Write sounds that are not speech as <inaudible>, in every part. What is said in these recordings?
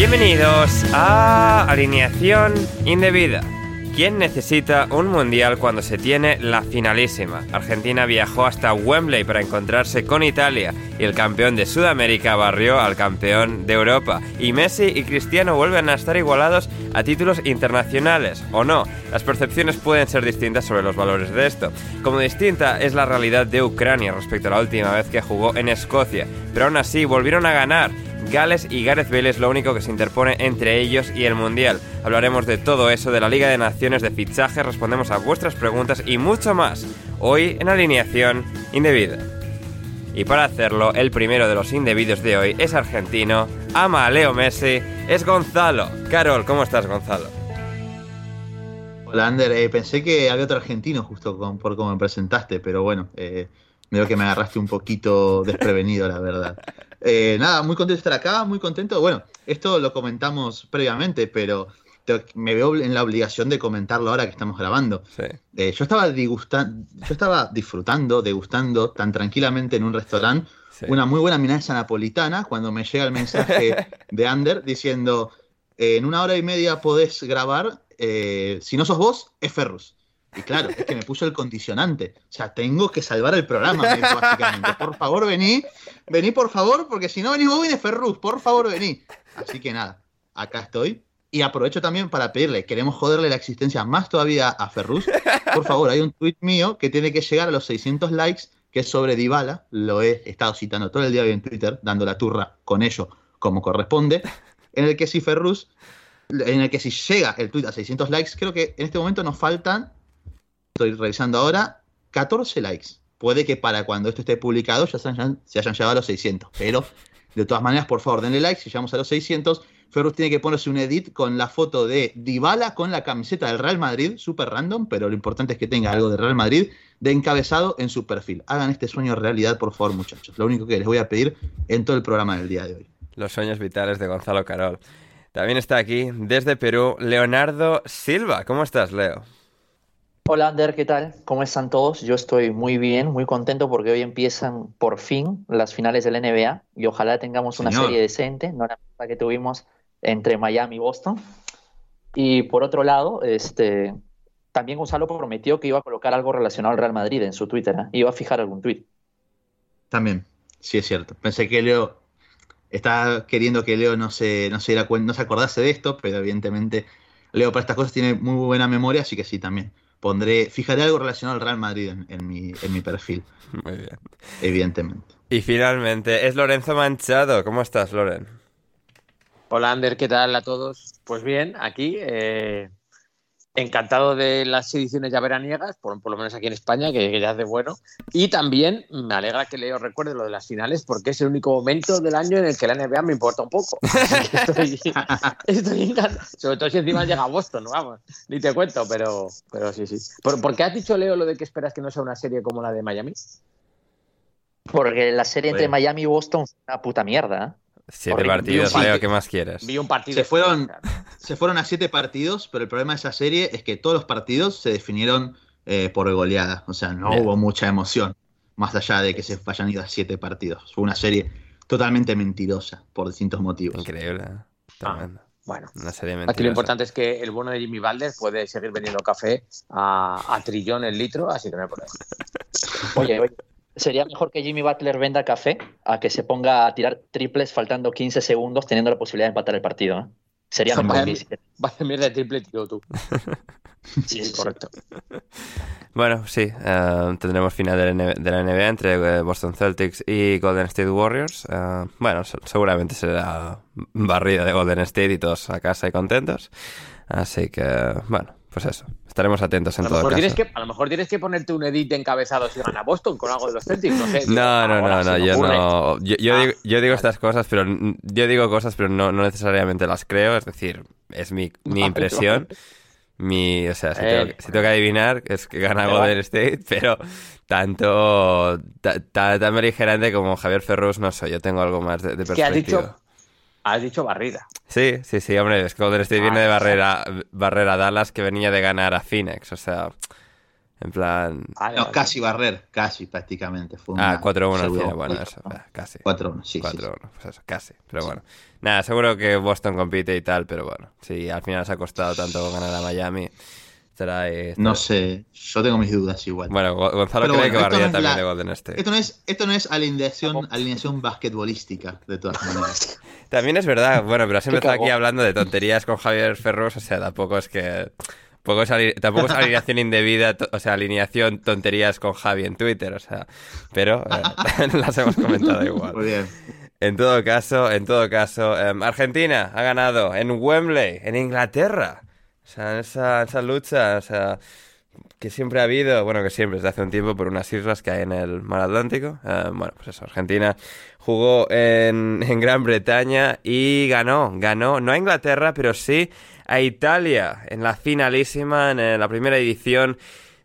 Bienvenidos a Alineación Indebida. ¿Quién necesita un mundial cuando se tiene la finalísima? Argentina viajó hasta Wembley para encontrarse con Italia y el campeón de Sudamérica barrió al campeón de Europa. Y Messi y Cristiano vuelven a estar igualados a títulos internacionales, ¿o no? Las percepciones pueden ser distintas sobre los valores de esto. Como distinta es la realidad de Ucrania respecto a la última vez que jugó en Escocia, pero aún así volvieron a ganar. Gales y Gareth Bale es lo único que se interpone entre ellos y el Mundial. Hablaremos de todo eso, de la Liga de Naciones, de fichajes, respondemos a vuestras preguntas y mucho más. Hoy en alineación indebida. Y para hacerlo, el primero de los indebidos de hoy es argentino, ama a Leo Messi, es Gonzalo. Carol, ¿cómo estás, Gonzalo? Hola, Ander. Eh, pensé que había otro argentino justo por cómo me presentaste, pero bueno, eh, veo que me agarraste un poquito desprevenido, la verdad. Eh, nada, muy contento de estar acá, muy contento. Bueno, esto lo comentamos previamente, pero te- me veo en la obligación de comentarlo ahora que estamos grabando. Sí. Eh, yo estaba yo estaba disfrutando, degustando tan tranquilamente en un restaurante Sí. una muy buena milanesa napolitana cuando me llega el mensaje <laughs> de Ander diciendo eh, en una hora y media podés grabar, eh, si no sos vos, es Ferrus. Y claro, es que me puso el condicionante. O sea, tengo que salvar el programa, básicamente. Por favor, vení, vení por favor, porque si no venís vos, viene Ferrus, por favor, vení. Así que nada, acá estoy. Y aprovecho también para pedirle, queremos joderle la existencia más todavía a Ferrus. Por favor, hay un tuit mío que tiene que llegar a los 600 likes, que es sobre Dybala. Lo he estado citando todo el día hoy en Twitter, dando la turra con ello como corresponde. En el que si Ferrus, en el que si llega el tweet a 600 likes, creo que en este momento nos faltan, estoy revisando ahora, 14 likes. Puede que para cuando esto esté publicado ya se hayan, se llegado a los 600, pero de todas maneras, por favor, denle like. Si llegamos a los 600, Ferrus tiene que ponerse un edit con la foto de Dybala con la camiseta del Real Madrid, súper random, pero lo importante es que tenga algo de Real Madrid de encabezado en su perfil. Hagan este sueño realidad, por favor, muchachos. Lo único que les voy a pedir en todo el programa del día de hoy. Los sueños vitales de Gonzalo Carol. También está aquí, desde Perú, Leonardo Silva. ¿Cómo estás, Leo? Hola Ander, ¿qué tal? ¿Cómo están todos? Yo estoy muy bien, muy contento porque hoy empiezan por fin las finales del NBA y ojalá tengamos una serie decente, no la misma que tuvimos entre Miami y Boston. Y por otro lado, este, también Gonzalo prometió que iba a colocar algo relacionado al Real Madrid en su Twitter, ¿eh? Iba a fijar algún tweet. También, sí es cierto. Pensé que Leo está queriendo que Leo no se, no se, diera no se acordase de esto, pero evidentemente Leo para estas cosas tiene muy buena memoria, así que sí, también. Pondré, fijaré algo relacionado al Real Madrid en, en mi, en mi perfil, Muy bien. evidentemente. Y finalmente es Lorenzo Manchado. ¿Cómo estás, Loren? Hola Ander, ¿qué tal a todos? Pues bien, aquí eh, encantado de las ediciones ya veraniegas, por, por lo menos aquí en España, que, que ya hace bueno. Y también me alegra que Leo recuerde lo de las finales, porque es el único momento del año en el que la NBA me importa un poco. <laughs> estoy, estoy encantado. Sobre todo si encima llega a Boston, vamos. Ni te cuento, pero, pero sí, sí. ¿Por, por qué has dicho, Leo, lo de que esperas que no sea una serie como la de Miami? Porque la serie entre. Miami y Boston fue una puta mierda. ¿eh? Siete Horrible. partidos, Leo, ¿qué más quieres? Vi un partido. Se fueron, se fueron a siete partidos, pero el problema de esa serie es que todos los partidos se definieron eh, por goleada. O sea, no Bien. hubo mucha emoción, más allá de que se hayan ido a siete partidos. Fue una serie totalmente mentirosa por distintos motivos. Increíble. ¿eh? Tremendo. Bueno, Una serie aquí lo mentirosa. importante es que el bono de Jimmy Balder puede seguir vendiendo café a, a trillón el litro, así que no hay problema. <laughs> Oye, oye, sería mejor que Jimmy Butler venda café a que se ponga a tirar triples faltando 15 segundos teniendo la posibilidad de empatar el partido. ¿eh? Sería muy vaya- difícil. Vaya mierda de triple, tío, tú. <laughs> Sí, Sí, correcto. Bueno, sí, eh, tendremos final de la, NBA, de la NBA entre eh, Boston Celtics y Golden State Warriors. Eh, bueno, se- seguramente será barrida de Golden State y todos a casa y contentos. Así que, bueno, pues eso. Estaremos atentos en todo caso. tienes que, a lo mejor tienes que ponerte un edit de encabezado si gana Boston con algo de los Celtics, no sé. No, no, no, no, yo no. Yo, yo Ah, digo, yo digo vale. estas cosas, pero yo digo cosas, pero no, no necesariamente las creo. Es decir, es mi, impresión. Mi, o sea, si, Eh, tengo, que- si tengo que adivinar, es que gana Pero Golden. State, <laughs> pero tanto ta- ta- tan beligerante como Javier Ferrus no soy. Yo tengo algo más de, de Es que has perspectiva. dicho, has dicho barrida. Sí, sí, sí, hombre, es que Golden State viene Ah, de no. barrera, barrera a Dallas que venía de ganar a Phoenix, o sea, en plan... Vale, No, vale. casi barrer, casi prácticamente. Fue Ah, una 4-1 al final, bueno, eso, eh, casi. 4-1, sí, sí, 4-1, pues eso, casi, pero bueno. Nada, seguro que Boston compite y tal, pero bueno, si al final se ha costado tanto ganar a Miami, No sé, yo tengo mis dudas igual. Bueno, Go- Gonzalo Pero cree bueno, que barría no también la- de Golden State. Esto no es, esto no es alineación, alineación basquetbolística, de todas maneras. <laughs> También es verdad, bueno, pero has empezado aquí hablando de tonterías con Javier Ferros, o sea, tampoco es que... Tampoco es, tampoco es alineación <laughs> indebida, o sea, alineación tonterías con Javi en Twitter, o sea, pero eh, <laughs> las hemos comentado igual. Muy bien. En todo caso, en todo caso, em, Argentina ha ganado en Wembley, en Inglaterra. O sea, en esa, esa lucha, o sea, que siempre ha habido, bueno, que siempre, desde hace un tiempo, por unas islas que hay en el mar Atlántico. Eh, bueno, pues eso, Argentina jugó en, en Gran Bretaña y ganó, ganó, no a Inglaterra, pero sí a Italia en la finalísima, en eh, la primera edición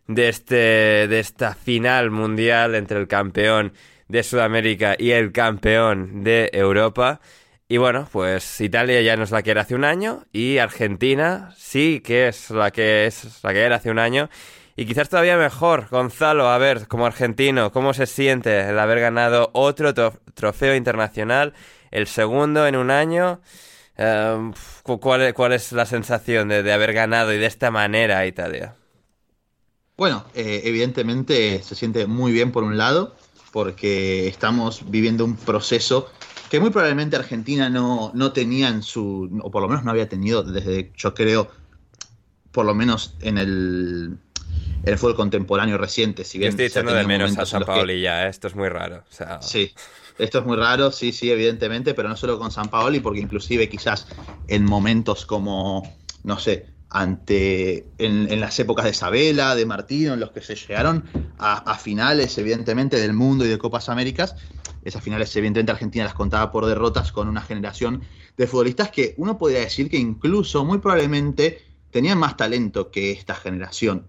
de, este, de esta final mundial entre el campeón de Sudamérica y el campeón de Europa. Y bueno, pues Italia ya no es la que era hace un año y Argentina sí que es la que es la que era hace un año. Y quizás todavía mejor, Gonzalo, a ver, como argentino, ¿cómo se siente el haber ganado otro trofeo internacional, el segundo en un año? Eh, cu- ¿cuál, es- ¿Cuál es la sensación de, haber ganado y de esta manera Italia? Bueno, eh, evidentemente se siente muy bien por un lado, porque estamos viviendo un proceso que muy probablemente Argentina no, no tenía en su, o por lo menos no había tenido desde, yo creo, por lo menos en el, en el fútbol contemporáneo reciente. Si Yo bien estoy echando de menos a San que- Paoli ya, ¿eh? esto es muy raro. O sea, Sí, esto es muy raro, sí, sí, evidentemente, pero no solo con San Paoli, porque inclusive quizás en momentos como, no sé, ante en, en las épocas de Isabela, de Martino, en los que se llegaron a, a finales, evidentemente, del mundo y de Copas Américas, esas finales, evidentemente, Argentina las contaba por derrotas con una generación de futbolistas que uno podría decir que incluso, muy probablemente, tenían más talento que esta generación.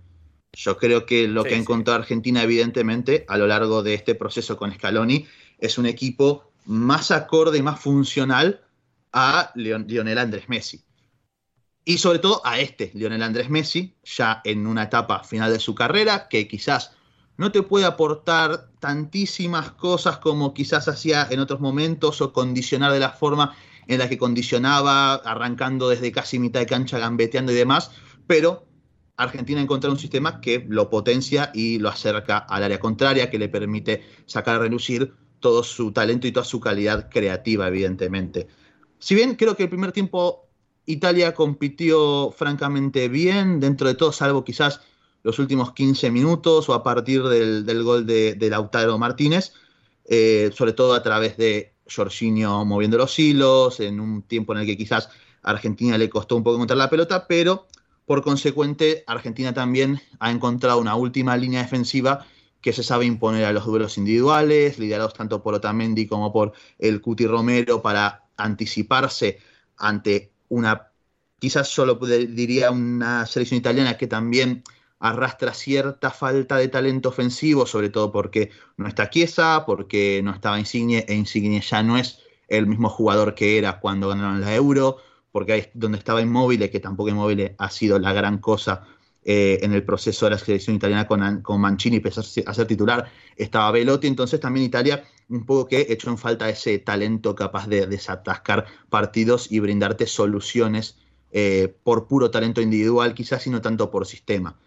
Yo creo que lo Sí, que ha sí. encontrado Argentina, evidentemente, a lo largo de este proceso con Scaloni, es un equipo más acorde y más funcional a Leon- Lionel Andrés Messi. Y sobre todo a este, Lionel Andrés Messi, ya en una etapa final de su carrera, que quizás no te puede aportar tantísimas cosas como quizás hacía en otros momentos o condicionar de la forma en la que condicionaba, arrancando desde casi mitad de cancha, gambeteando y demás, pero Argentina ha encontrado un sistema que lo potencia y lo acerca al área contraria, que le permite sacar a relucir todo su talento y toda su calidad creativa, evidentemente. Si bien creo que el primer tiempo Italia compitió francamente bien, dentro de todo, salvo quizás los últimos 15 minutos o a partir del, gol de, de Lautaro Martínez, eh, sobre todo a través de Jorginho moviendo los hilos, en un tiempo en el que quizás a Argentina le costó un poco encontrar la pelota, pero Por consecuente, Argentina también ha encontrado una última línea defensiva que se sabe imponer a los duelos individuales, liderados tanto por Otamendi como por el Cuti Romero para anticiparse ante una, quizás solo diría una selección italiana que también arrastra cierta falta de talento ofensivo, sobre todo porque no está Chiesa, porque no estaba Insigne, e Insigne ya no es el mismo jugador que era cuando ganaron la Euro, porque ahí donde estaba Inmóvil, que tampoco Inmóvil ha sido la gran cosa eh, en el proceso de la selección italiana con, con Mancini, pese a ser titular, estaba Velotti, entonces también Italia un poco que echó en falta ese talento capaz de desatascar partidos y brindarte soluciones eh, por puro talento individual, quizás, y no tanto por sistema.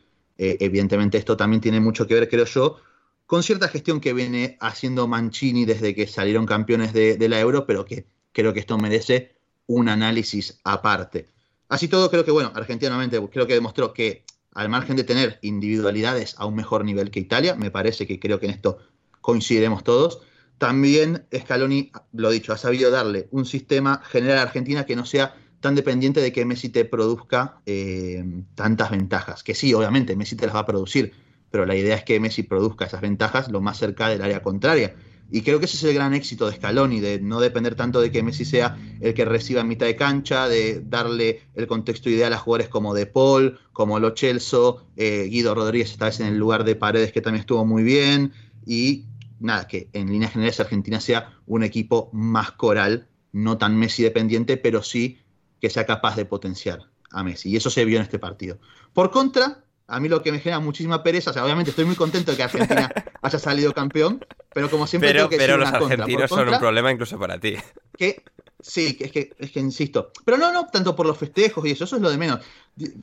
Eh, evidentemente esto también tiene mucho que ver, creo yo, con cierta gestión que viene haciendo Mancini desde que salieron campeones de, la Euro, pero que creo que esto merece un análisis aparte. Así todo, creo que, bueno, Argentina nuevamente creo que demostró que al margen de tener individualidades a un mejor nivel que Italia, me parece que creo que en esto coincidiremos todos, también Scaloni, lo dicho, ha sabido darle un sistema general a Argentina que no sea tan dependiente de que Messi te produzca eh, tantas ventajas. Que sí, obviamente, Messi te las va a producir, pero la idea es que Messi produzca esas ventajas lo más cerca del área contraria. Y creo que ese es el gran éxito de Scaloni, de no depender tanto de que Messi sea el que reciba mitad de cancha, de darle el contexto ideal a jugadores como De Paul, como Lo Celso, eh, Guido Rodríguez esta vez en el lugar de Paredes, que también estuvo muy bien. Y nada, que en líneas generales Argentina sea un equipo más coral, no tan Messi dependiente, pero sí que sea capaz de potenciar a Messi. Y eso se vio en este partido. Por contra, a mí lo que me genera muchísima pereza, o sea, obviamente estoy muy contento de que Argentina <laughs> haya salido campeón, pero como siempre pero, tengo que pero los contra. argentinos son un problema incluso para ti. <laughs> que sí, que es que, es que insisto. Pero no, no, tanto por los festejos y eso, eso es lo de menos.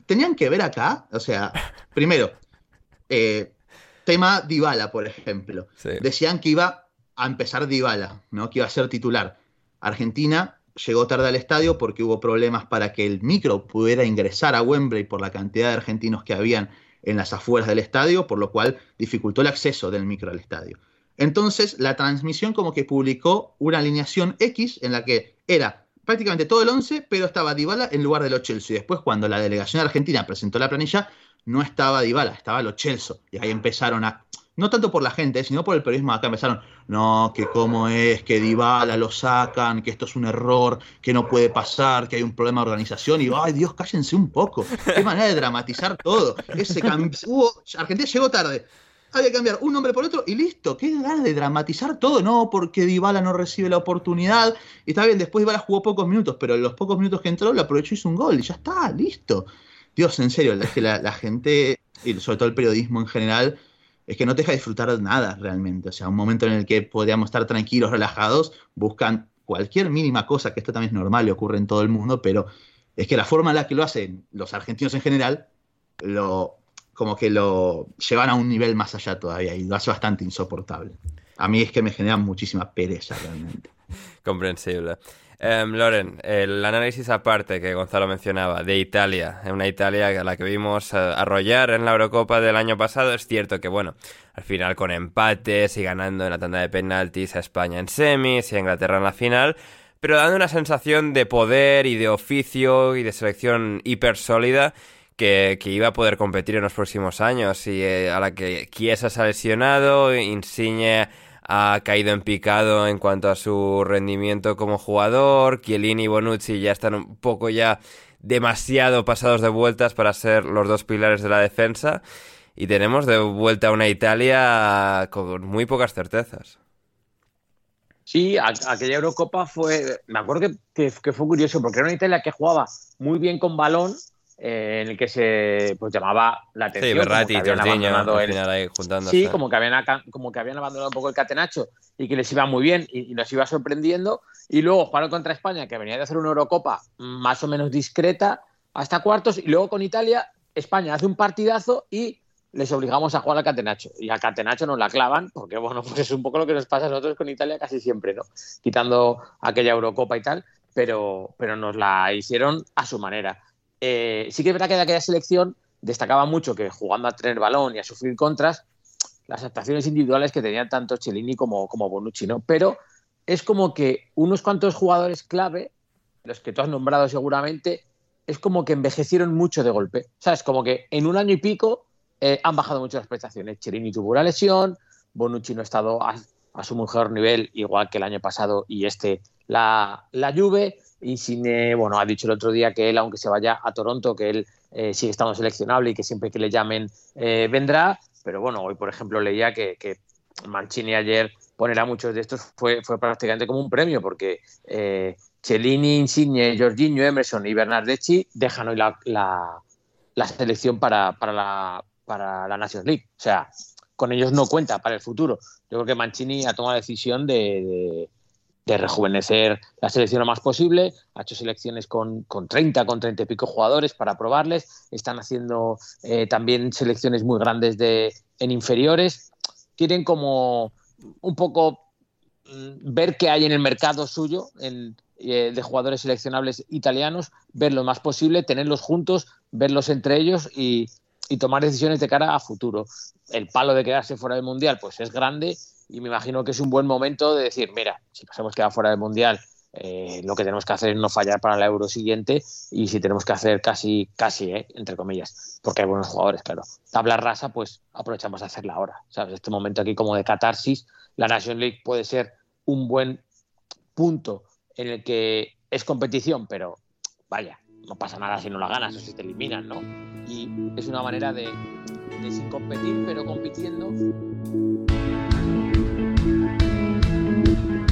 Tenían que ver acá, o sea, <laughs> primero, eh, tema Dybala, por ejemplo. Sí. Decían que iba a empezar Dybala, ¿no? Que iba a ser titular. Argentina llegó tarde al estadio porque hubo problemas para que el micro pudiera ingresar a Wembley por la cantidad de argentinos que habían en las afueras del estadio, por lo cual dificultó el acceso del micro al estadio. Entonces, la transmisión como que publicó una alineación X en la que era prácticamente todo el 11, pero estaba Dybala en lugar de Lo Celso. Y después, cuando la delegación argentina presentó la planilla, no estaba Dybala, estaba Lo Celso. Y ahí empezaron a, no tanto por la gente, sino por el periodismo acá, empezaron, no, que cómo es, que Dybala lo sacan, que esto es un error, que no puede pasar, que hay un problema de organización. Y, ay, Dios, cállense un poco. Qué manera de dramatizar todo. Ese <laughs> hubo, Argentina llegó tarde. Había que cambiar un nombre por otro y listo. Qué ganas de dramatizar todo, no porque Dybala no recibe la oportunidad. Y está bien, después Dybala jugó pocos minutos, pero en los pocos minutos que entró lo aprovechó y hizo un gol y ya está, listo. Dios, en serio, es que la, la gente, y sobre todo el periodismo en general, es que no te deja disfrutar de nada realmente. O sea, un momento en el que podríamos estar tranquilos, relajados, buscan cualquier mínima cosa, que esto también es normal y ocurre en todo el mundo, pero es que la forma en la que lo hacen los argentinos en general, lo, como que lo llevan a un nivel más allá todavía y lo hace bastante insoportable. A mí es que me genera muchísima pereza realmente. <laughs> Comprensible. Em, Loren, el análisis aparte que Gonzalo mencionaba de Italia, una Italia a la que vimos eh, arrollar en la Eurocopa del año pasado, es cierto que, bueno, al final con empates y ganando en la tanda de penaltis a España en semis y a Inglaterra en la final, pero dando una sensación de poder y de oficio y de selección hiper sólida que, que iba a poder competir en los próximos años y eh, a la que Chiesa se ha lesionado, Insigne ha caído en picado en cuanto a su rendimiento como jugador, Chiellini y Bonucci ya están un poco ya demasiado pasados de vueltas para ser los dos pilares de la defensa y tenemos de vuelta una Italia con muy pocas certezas. Sí, aquella Eurocopa fue. Me acuerdo que, que- que fue curioso porque era una Italia que jugaba muy bien con balón, eh, en el que se pues, llamaba la Sí, atención. como Berratti que abandonado al el- final ahí. Sí, como que, habían, como que habían abandonado un poco el catenacho y que les iba muy bien y, y nos iba sorprendiendo. Y luego jugaron contra España, que venía de hacer una Eurocopa más o menos discreta, hasta cuartos. Y luego con Italia, España hace un partidazo y les obligamos a jugar al catenacho. Y al catenacho nos la clavan, porque bueno, <laughs> pues es un poco lo que nos pasa a nosotros con Italia casi siempre, ¿no? Quitando aquella Eurocopa y tal, pero, pero nos la hicieron a su manera. Eh, sí que es verdad que de aquella selección destacaba mucho que jugando a tener balón y a sufrir contras, las actuaciones individuales que tenían tanto Cellini como, como Bonucci, ¿no? Pero es como que unos cuantos jugadores clave, los que tú has nombrado seguramente, es como que envejecieron mucho de golpe. ¿Sabes? Como que en un año y pico eh, han bajado mucho las prestaciones. Cherini tuvo una lesión, Bonucci no ha estado a, su mejor nivel, igual que el año pasado, y este la, la Juve. Insigne, bueno, ha dicho el otro día que él, aunque se vaya a Toronto, que él eh, sigue estando seleccionable y que siempre que le llamen eh, vendrá. Pero bueno, hoy, por ejemplo, leía que, que Mancini ayer poner a muchos de estos fue, fue prácticamente como un premio, porque eh, Cellini, Insigne, Jorginho, Emerson y Bernardeschi dejan hoy la, la, selección para, para, la, para la Nations League. O sea, con ellos no cuenta para el futuro. Yo creo que Mancini ha tomado la decisión de, de, rejuvenecer la selección lo más posible. Ha hecho selecciones con, con 30, con 30 y pico jugadores para probarles. Están haciendo eh, también selecciones muy grandes de, en inferiores. Quieren como un poco mm, ver qué hay en el mercado suyo, en, eh, de jugadores seleccionables italianos, ver lo más posible, tenerlos juntos, verlos entre ellos y, tomar decisiones de cara a futuro. El palo de quedarse fuera del Mundial pues es grande y me imagino que es un buen momento de decir, mira, si nos hemos quedado fuera del Mundial, eh, lo que tenemos que hacer es no fallar para la Euro siguiente y si tenemos que hacer casi, casi, eh, entre comillas, porque hay buenos jugadores, claro. Tabla rasa, pues aprovechamos a hacerla ahora, ¿sabes? Este momento aquí como de catarsis, la Nation League puede ser un buen punto en el que es competición, pero vaya, no pasa nada si no la ganas o si te eliminan, ¿no? Y es una manera de, de sin competir, pero compitiendo.